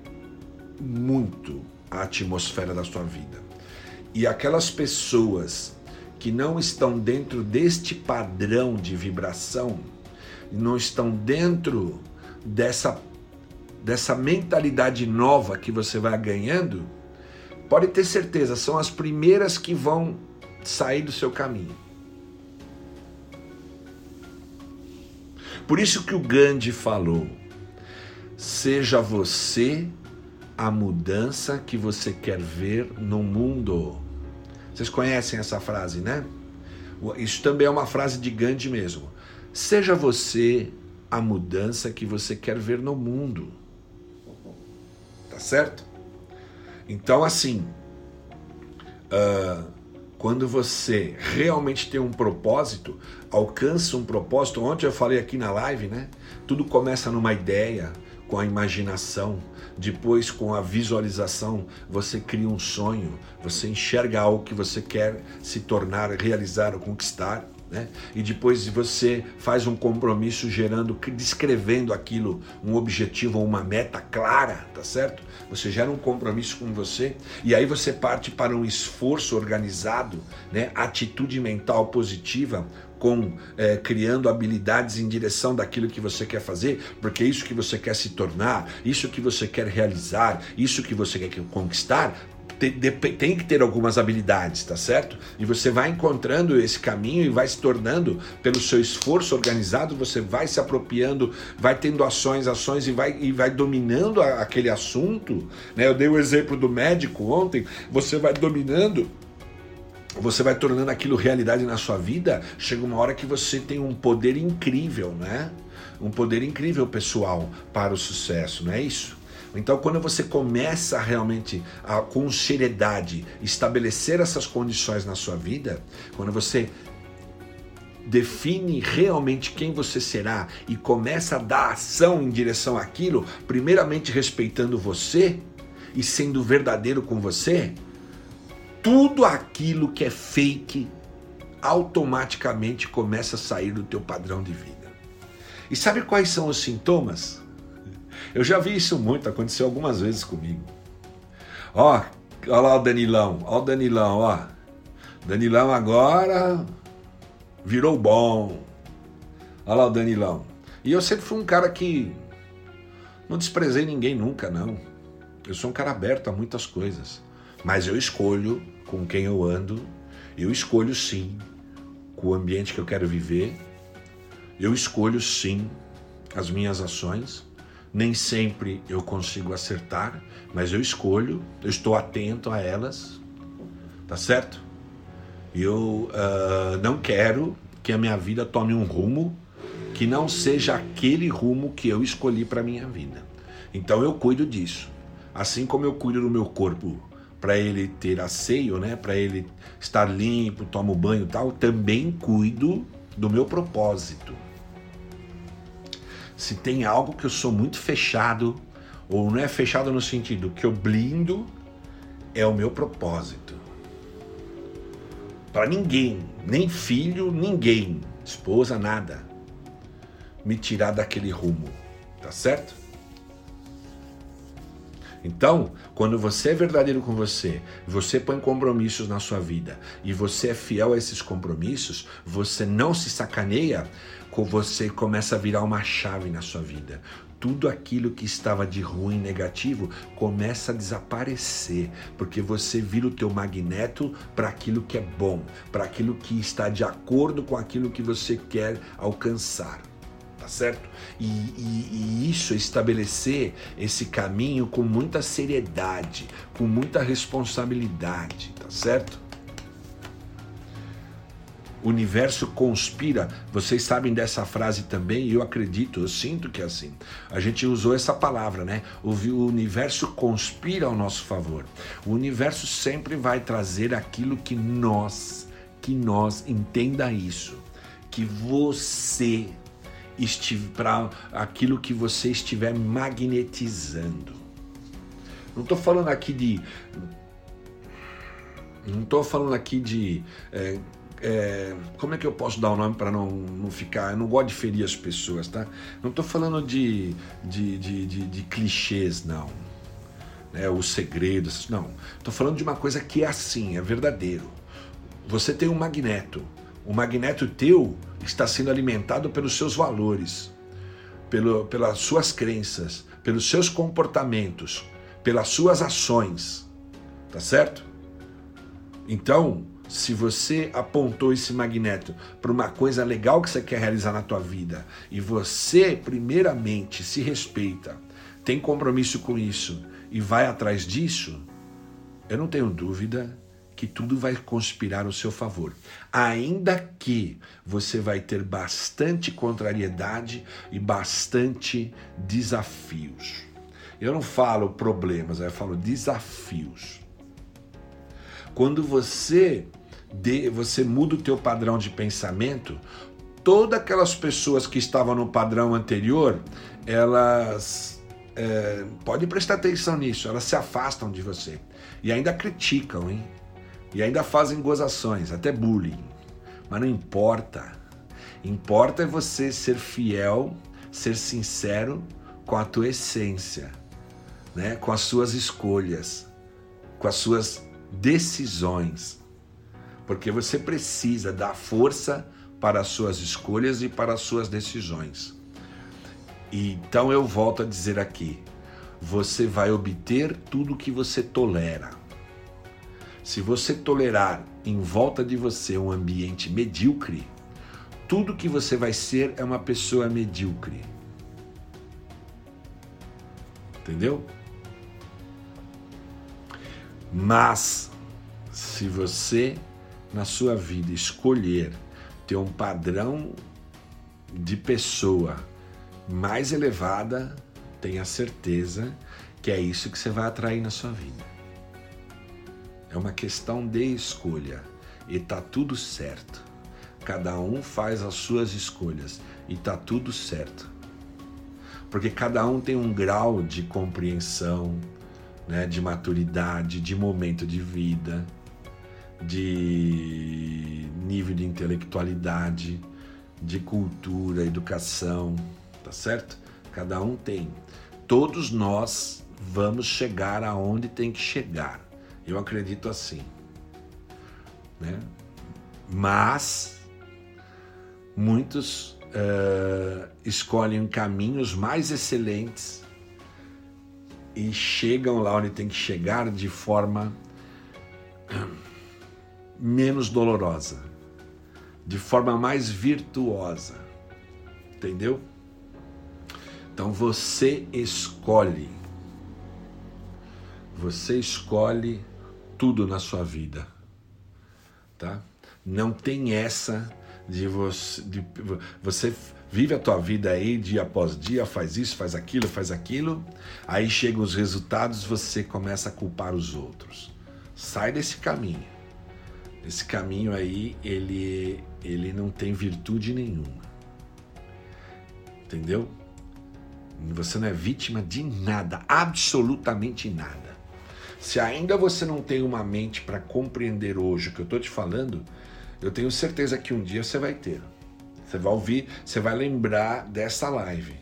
A: muito a atmosfera da sua vida. E aquelas pessoas que não estão dentro deste padrão de vibração, não estão dentro dessa dessa mentalidade nova que você vai ganhando, pode ter certeza, são as primeiras que vão sair do seu caminho. Por isso que o Gandhi falou: seja você a mudança que você quer ver no mundo. Vocês conhecem essa frase, né? Isso também é uma frase de Gandhi mesmo. Seja você a mudança que você quer ver no mundo. Tá certo? Então, assim, uh, quando você realmente tem um propósito, alcança um propósito. Ontem eu falei aqui na live, né? Tudo começa numa ideia, com a imaginação, depois com a visualização, você cria um sonho, você enxerga algo que você quer se tornar, realizar ou conquistar. Né? E depois você faz um compromisso gerando, descrevendo aquilo, um objetivo ou uma meta clara, tá certo? Você gera um compromisso com você e aí você parte para um esforço organizado, né? Atitude mental positiva com é, criando habilidades em direção daquilo que você quer fazer, porque é isso que você quer se tornar, isso que você quer realizar, isso que você quer conquistar, tem que ter algumas habilidades, tá certo? E você vai encontrando esse caminho e vai se tornando, pelo seu esforço organizado, você vai se apropriando, vai tendo ações, ações e vai, e vai dominando aquele assunto. Né? Eu dei o exemplo do médico ontem, você vai dominando você vai tornando aquilo realidade na sua vida, chega uma hora que você tem um poder incrível, né? Um poder incrível pessoal para o sucesso, não é isso? Então, quando você começa realmente a, com seriedade, estabelecer essas condições na sua vida, quando você define realmente quem você será e começa a dar ação em direção àquilo, primeiramente respeitando você e sendo verdadeiro com você, tudo aquilo que é fake automaticamente começa a sair do teu padrão de vida. E sabe quais são os sintomas? Eu já vi isso muito, aconteceu algumas vezes comigo. Ó, ó lá o Danilão, ó o Danilão, ó. Danilão agora virou bom. Olha lá o Danilão. E eu sempre fui um cara que não desprezei ninguém nunca, não. Eu sou um cara aberto a muitas coisas. Mas eu escolho com quem eu ando, eu escolho sim o ambiente que eu quero viver, eu escolho sim as minhas ações. Nem sempre eu consigo acertar, mas eu escolho, eu estou atento a elas, tá certo? Eu uh, não quero que a minha vida tome um rumo que não seja aquele rumo que eu escolhi para minha vida. Então eu cuido disso. Assim como eu cuido do meu corpo para ele ter asseio, né, para ele estar limpo, tomo banho, tal, também cuido do meu propósito. Se tem algo que eu sou muito fechado, ou não é fechado no sentido que eu blindo, é o meu propósito. Para ninguém, nem filho, ninguém, esposa, nada, me tirar daquele rumo, tá certo? Então, quando você é verdadeiro com você, você põe compromissos na sua vida e você é fiel a esses compromissos, você não se sacaneia, você começa a virar uma chave na sua vida. Tudo aquilo que estava de ruim, negativo, começa a desaparecer, porque você vira o teu magneto para aquilo que é bom, para aquilo que está de acordo com aquilo que você quer alcançar tá certo? E, e, e, isso estabelecer esse caminho com muita seriedade, com muita responsabilidade, tá certo? O universo conspira. Vocês sabem dessa frase também, e eu acredito, eu sinto que é assim. A gente usou essa palavra, né? O universo conspira ao nosso favor. O universo sempre vai trazer aquilo que nós, que nós entenda isso, que você para aquilo que você estiver magnetizando. Não estou falando aqui de. Não estou falando aqui de. É, é, como é que eu posso dar o um nome para não, não ficar. Eu não gosto de ferir as pessoas, tá? Não estou falando de, de, de, de, de clichês, não. Né, os segredos, não. Estou falando de uma coisa que é assim, é verdadeiro. Você tem um magneto. O magneto teu está sendo alimentado pelos seus valores, pelo, pelas suas crenças, pelos seus comportamentos, pelas suas ações. Tá certo? Então, se você apontou esse magneto para uma coisa legal que você quer realizar na tua vida e você primeiramente se respeita, tem compromisso com isso e vai atrás disso, eu não tenho dúvida que tudo vai conspirar ao seu favor. Ainda que você vai ter bastante contrariedade e bastante desafios. Eu não falo problemas, eu falo desafios. Quando você de, você muda o teu padrão de pensamento, todas aquelas pessoas que estavam no padrão anterior, elas é, pode prestar atenção nisso, elas se afastam de você e ainda criticam, hein? E ainda fazem gozações, até bullying. Mas não importa. Importa é você ser fiel, ser sincero com a tua essência, né? com as suas escolhas, com as suas decisões. Porque você precisa dar força para as suas escolhas e para as suas decisões. Então eu volto a dizer aqui: você vai obter tudo que você tolera. Se você tolerar em volta de você um ambiente medíocre, tudo que você vai ser é uma pessoa medíocre. Entendeu? Mas se você na sua vida escolher ter um padrão de pessoa mais elevada, tenha certeza que é isso que você vai atrair na sua vida. É uma questão de escolha e tá tudo certo. Cada um faz as suas escolhas e tá tudo certo. Porque cada um tem um grau de compreensão, né, de maturidade, de momento de vida, de nível de intelectualidade, de cultura, educação, tá certo? Cada um tem. Todos nós vamos chegar aonde tem que chegar. Eu acredito assim. Né? Mas muitos uh, escolhem caminhos mais excelentes e chegam lá onde tem que chegar de forma menos dolorosa, de forma mais virtuosa. Entendeu? Então você escolhe. Você escolhe tudo na sua vida, tá? Não tem essa de você, de você vive a tua vida aí dia após dia, faz isso, faz aquilo, faz aquilo. Aí chegam os resultados, você começa a culpar os outros. Sai desse caminho. Esse caminho aí, ele, ele não tem virtude nenhuma. Entendeu? Você não é vítima de nada, absolutamente nada. Se ainda você não tem uma mente para compreender hoje o que eu estou te falando, eu tenho certeza que um dia você vai ter. Você vai ouvir, você vai lembrar dessa live.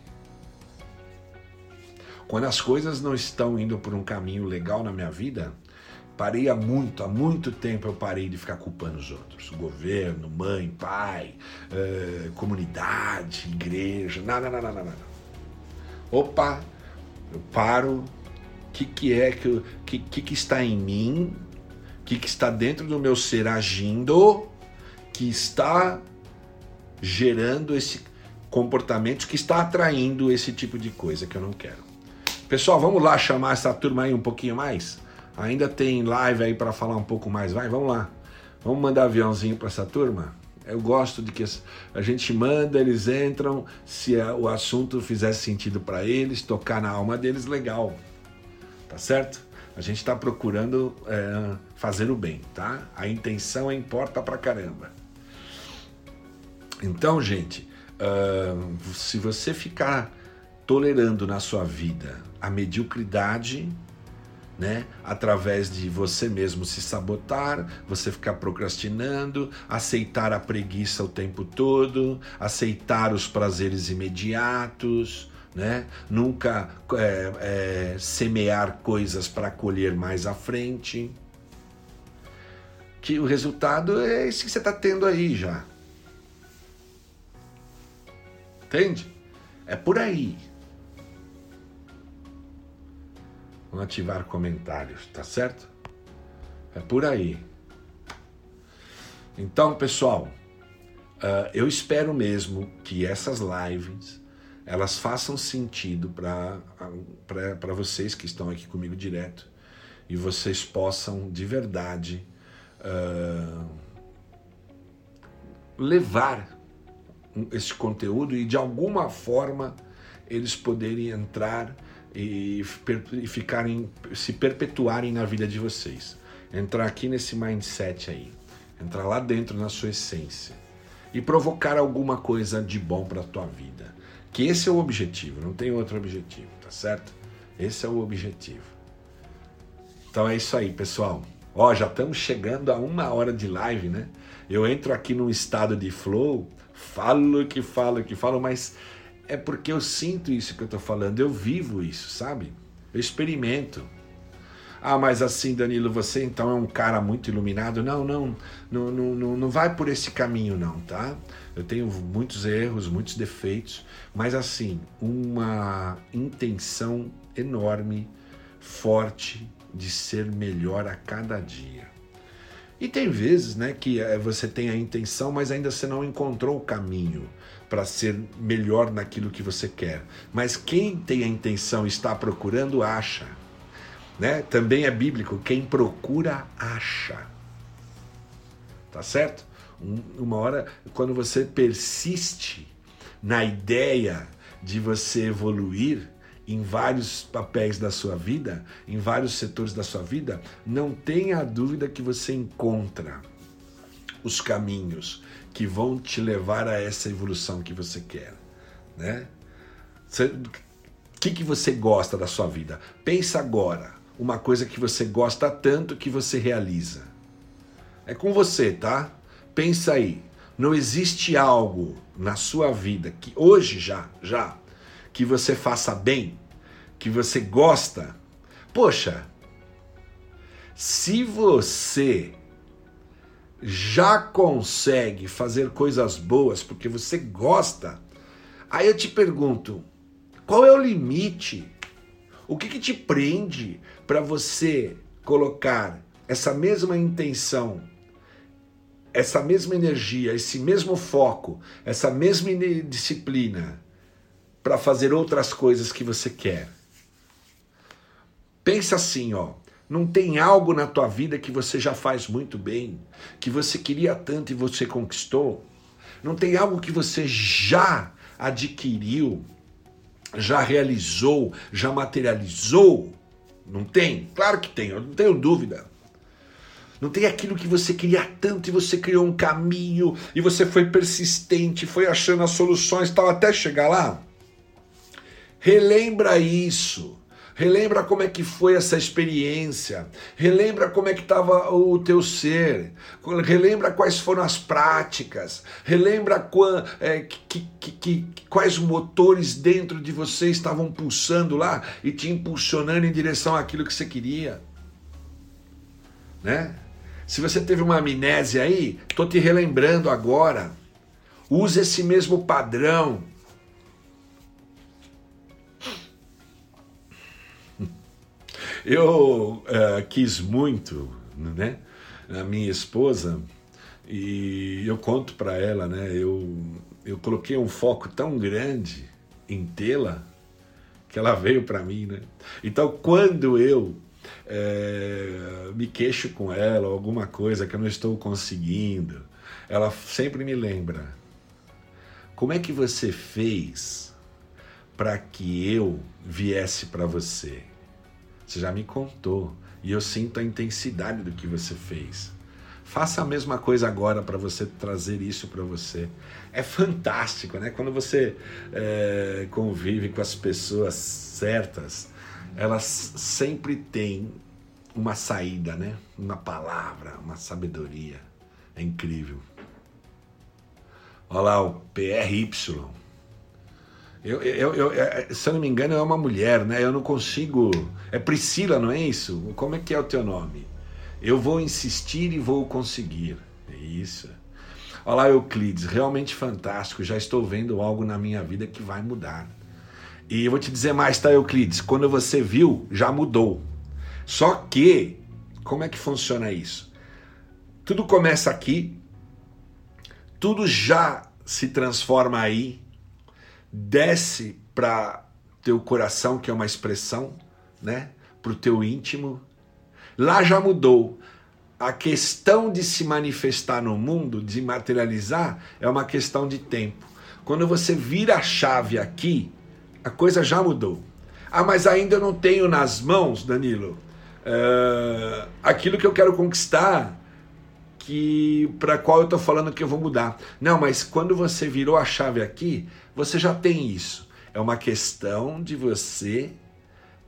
A: Quando as coisas não estão indo por um caminho legal na minha vida, parei há muito, há muito tempo eu parei de ficar culpando os outros. Governo, mãe, pai, eh, comunidade, igreja, nada, nada, nada, nada. Opa, eu paro. Que, que é que, que, que está em mim? O que, que está dentro do meu ser agindo? Que está gerando esse comportamento, que está atraindo esse tipo de coisa que eu não quero. Pessoal, vamos lá chamar essa turma aí um pouquinho mais? Ainda tem live aí para falar um pouco mais, vai, vamos lá. Vamos mandar aviãozinho para essa turma? Eu gosto de que a gente manda, eles entram, se o assunto fizesse sentido para eles, tocar na alma deles, legal. Tá certo? A gente está procurando é, fazer o bem, tá? A intenção importa pra caramba. Então, gente, uh, se você ficar tolerando na sua vida a mediocridade, né? Através de você mesmo se sabotar, você ficar procrastinando, aceitar a preguiça o tempo todo, aceitar os prazeres imediatos, né? Nunca é, é, semear coisas para colher mais à frente. Que o resultado é esse que você está tendo aí já. Entende? É por aí. Vamos ativar comentários, tá certo? É por aí. Então, pessoal, uh, eu espero mesmo que essas lives elas façam sentido para vocês que estão aqui comigo direto e vocês possam de verdade uh, levar esse conteúdo e de alguma forma eles poderem entrar e, e ficarem, se perpetuarem na vida de vocês. Entrar aqui nesse mindset aí, entrar lá dentro na sua essência e provocar alguma coisa de bom para a tua vida. Que esse é o objetivo, não tem outro objetivo, tá certo? Esse é o objetivo. Então é isso aí, pessoal. Ó, já estamos chegando a uma hora de live, né? Eu entro aqui num estado de flow, falo que falo que falo, mas é porque eu sinto isso que eu estou falando, eu vivo isso, sabe? Eu experimento. Ah, mas assim, Danilo, você então é um cara muito iluminado. Não, não, não, não, não vai por esse caminho, não, tá? Eu tenho muitos erros, muitos defeitos, mas assim, uma intenção enorme, forte de ser melhor a cada dia. E tem vezes, né, que eh, você tem a intenção, mas ainda você não encontrou o caminho para ser melhor naquilo que você quer. Mas quem tem a intenção está procurando, acha. Né? Também é bíblico, quem procura, acha. Tá certo? uma hora, quando você persiste na ideia de você evoluir em vários papéis da sua vida, em vários setores da sua vida, não tenha dúvida que você encontra os caminhos que vão te levar a essa evolução que você quer, né? O que, que você gosta da sua vida? Pensa agora, uma coisa que você gosta tanto que você realiza. É com você, tá? Pensa aí. Não existe algo na sua vida que hoje já, já, que você faça bem, que você gosta. Poxa, se você já consegue fazer coisas boas porque você gosta, aí eu te pergunto: qual é o limite? O que, que te prende para você colocar essa mesma intenção, essa mesma energia, esse mesmo foco, essa mesma disciplina para fazer outras coisas que você quer? Pensa assim, ó. Não tem algo na tua vida que você já faz muito bem, que você queria tanto e você conquistou? Não tem algo que você já adquiriu, já realizou, já materializou? Não tem? Claro que tem, eu não tenho dúvida. Não tem aquilo que você queria tanto e você criou um caminho e você foi persistente, foi achando as soluções tal até chegar lá? Relembra isso. Relembra como é que foi essa experiência. Relembra como é que estava o teu ser. Relembra quais foram as práticas. Relembra é, que, que, que, quais motores dentro de você estavam pulsando lá e te impulsionando em direção àquilo que você queria. Né? Se você teve uma amnésia aí, estou te relembrando agora. Use esse mesmo padrão Eu uh, quis muito, né, a minha esposa e eu conto para ela, né, eu eu coloquei um foco tão grande em tê-la que ela veio para mim, né? Então quando eu é, me queixo com ela alguma coisa que eu não estou conseguindo, ela sempre me lembra como é que você fez para que eu viesse para você? Você já me contou e eu sinto a intensidade do que você fez. Faça a mesma coisa agora para você trazer isso para você. É fantástico, né? Quando você é, convive com as pessoas certas, elas sempre têm uma saída, né? Uma palavra, uma sabedoria. É incrível. Olha lá o PRY. Eu, eu, eu, é, se eu não me engano, é uma mulher, né? Eu não consigo. É Priscila, não é isso? Como é que é o teu nome? Eu vou insistir e vou conseguir. É isso. Olá, Euclides, realmente fantástico. Já estou vendo algo na minha vida que vai mudar. E eu vou te dizer mais, tá, Euclides? Quando você viu, já mudou. Só que, como é que funciona isso? Tudo começa aqui, tudo já se transforma aí desce para teu coração, que é uma expressão, né? Para o teu íntimo. Lá já mudou. A questão de se manifestar no mundo, de materializar, é uma questão de tempo. Quando você vira a chave aqui, a coisa já mudou. Ah, mas ainda eu não tenho nas mãos, Danilo, uh, aquilo que eu quero conquistar, que para qual eu estou falando que eu vou mudar. Não, mas quando você virou a chave aqui, você já tem isso. É uma questão de você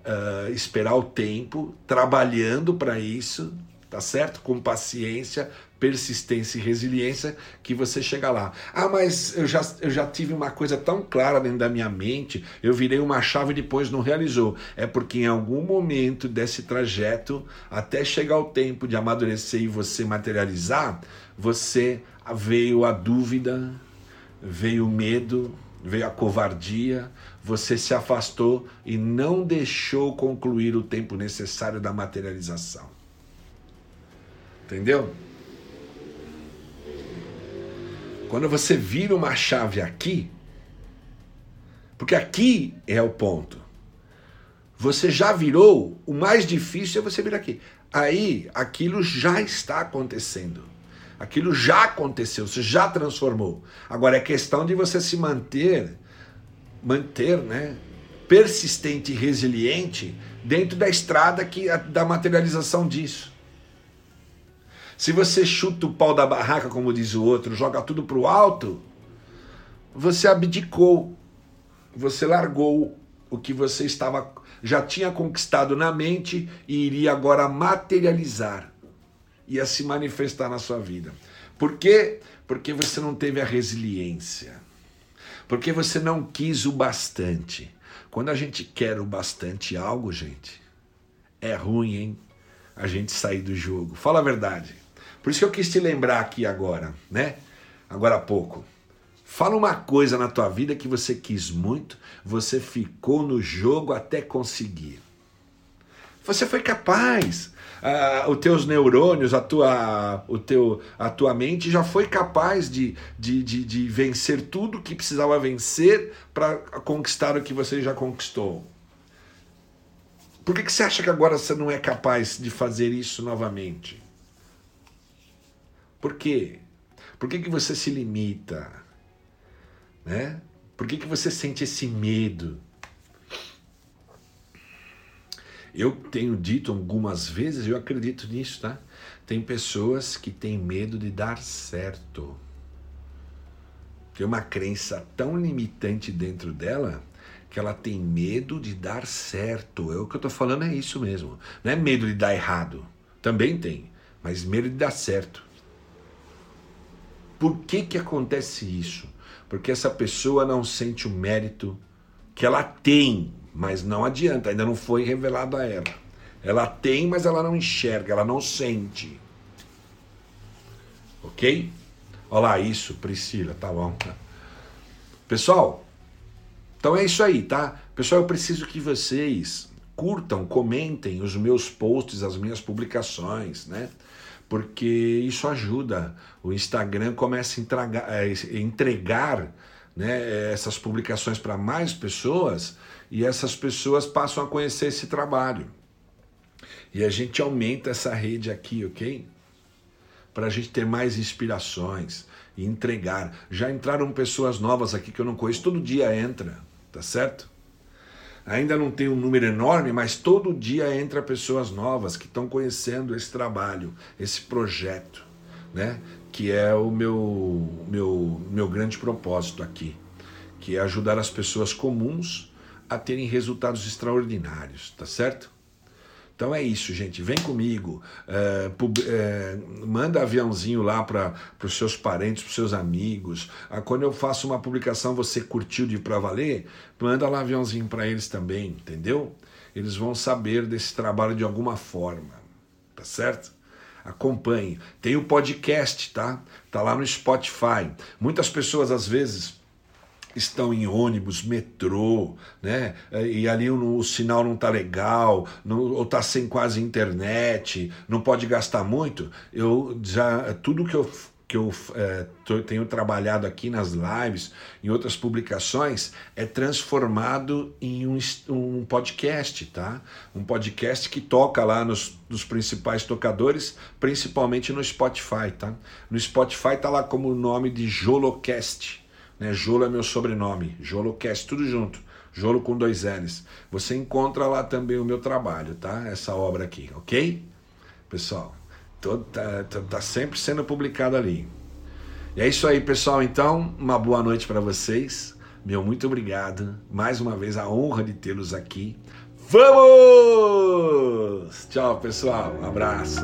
A: uh, esperar o tempo, trabalhando para isso, tá certo? Com paciência, persistência e resiliência que você chega lá. Ah, mas eu já, eu já tive uma coisa tão clara dentro da minha mente, eu virei uma chave e depois não realizou. É porque em algum momento desse trajeto, até chegar o tempo de amadurecer e você materializar, você veio a dúvida, veio o medo, veio a covardia, você se afastou e não deixou concluir o tempo necessário da materialização. Entendeu? Quando você vira uma chave aqui, porque aqui é o ponto. Você já virou, o mais difícil é você vir aqui. Aí aquilo já está acontecendo. Aquilo já aconteceu, você já transformou. Agora é questão de você se manter, manter, né, persistente e resiliente dentro da estrada que da materialização disso. Se você chuta o pau da barraca, como diz o outro, joga tudo para o alto, você abdicou, você largou o que você estava já tinha conquistado na mente e iria agora materializar ia se manifestar na sua vida. Por quê? Porque você não teve a resiliência. Porque você não quis o bastante. Quando a gente quer o bastante algo, gente, é ruim, hein? A gente sair do jogo. Fala a verdade. Por isso que eu quis te lembrar aqui agora, né? Agora há pouco. Fala uma coisa na tua vida que você quis muito, você ficou no jogo até conseguir. Você foi capaz uh, os teus neurônios, a tua, o teu, a tua mente já foi capaz de, de, de, de vencer tudo que precisava vencer para conquistar o que você já conquistou. Por que, que você acha que agora você não é capaz de fazer isso novamente? Por quê? Por que, que você se limita? Né? Por que, que você sente esse medo? Eu tenho dito algumas vezes, eu acredito nisso, tá? Tem pessoas que têm medo de dar certo. Tem uma crença tão limitante dentro dela que ela tem medo de dar certo. É o que eu estou falando é isso mesmo. Não é medo de dar errado. Também tem, mas medo de dar certo. Por que que acontece isso? Porque essa pessoa não sente o mérito que ela tem, mas não adianta, ainda não foi revelado a ela. Ela tem, mas ela não enxerga, ela não sente. Ok? Olha lá, isso, Priscila, tá bom. Pessoal, então é isso aí, tá? Pessoal, eu preciso que vocês curtam, comentem os meus posts, as minhas publicações, né? Porque isso ajuda. O Instagram começa a entregar, a é, entregar né, essas publicações para mais pessoas e essas pessoas passam a conhecer esse trabalho. E a gente aumenta essa rede aqui, ok? Para a gente ter mais inspirações e entregar. Já entraram pessoas novas aqui que eu não conheço, todo dia entra, tá certo? Ainda não tem um número enorme, mas todo dia entra pessoas novas que estão conhecendo esse trabalho, esse projeto, né? Que é o meu, meu, meu grande propósito aqui, que é ajudar as pessoas comuns a terem resultados extraordinários, tá certo? Então é isso, gente. Vem comigo. É, é, manda aviãozinho lá para os seus parentes, para os seus amigos. Ah, quando eu faço uma publicação, você curtiu de para valer? Manda lá aviãozinho para eles também, entendeu? Eles vão saber desse trabalho de alguma forma. Tá certo? Acompanhe. Tem o podcast, tá? Tá lá no Spotify. Muitas pessoas às vezes estão em ônibus, metrô, né? E ali o, o sinal não tá legal, não, ou tá sem quase internet, não pode gastar muito. Eu já tudo que eu que eu é, tô, tenho trabalhado aqui nas lives, em outras publicações, é transformado em um, um podcast, tá? Um podcast que toca lá nos, nos principais tocadores, principalmente no Spotify, tá? No Spotify tá lá como o nome de Jolocast. Né? Jolo é meu sobrenome, JoloCast, tudo junto. Jolo com dois L's. Você encontra lá também o meu trabalho, tá? Essa obra aqui, ok? Pessoal, tô, tá, tá, tá sempre sendo publicado ali. E é isso aí, pessoal. Então, uma boa noite para vocês. Meu muito obrigado. Mais uma vez, a honra de tê-los aqui. Vamos! Tchau, pessoal. Um abraço.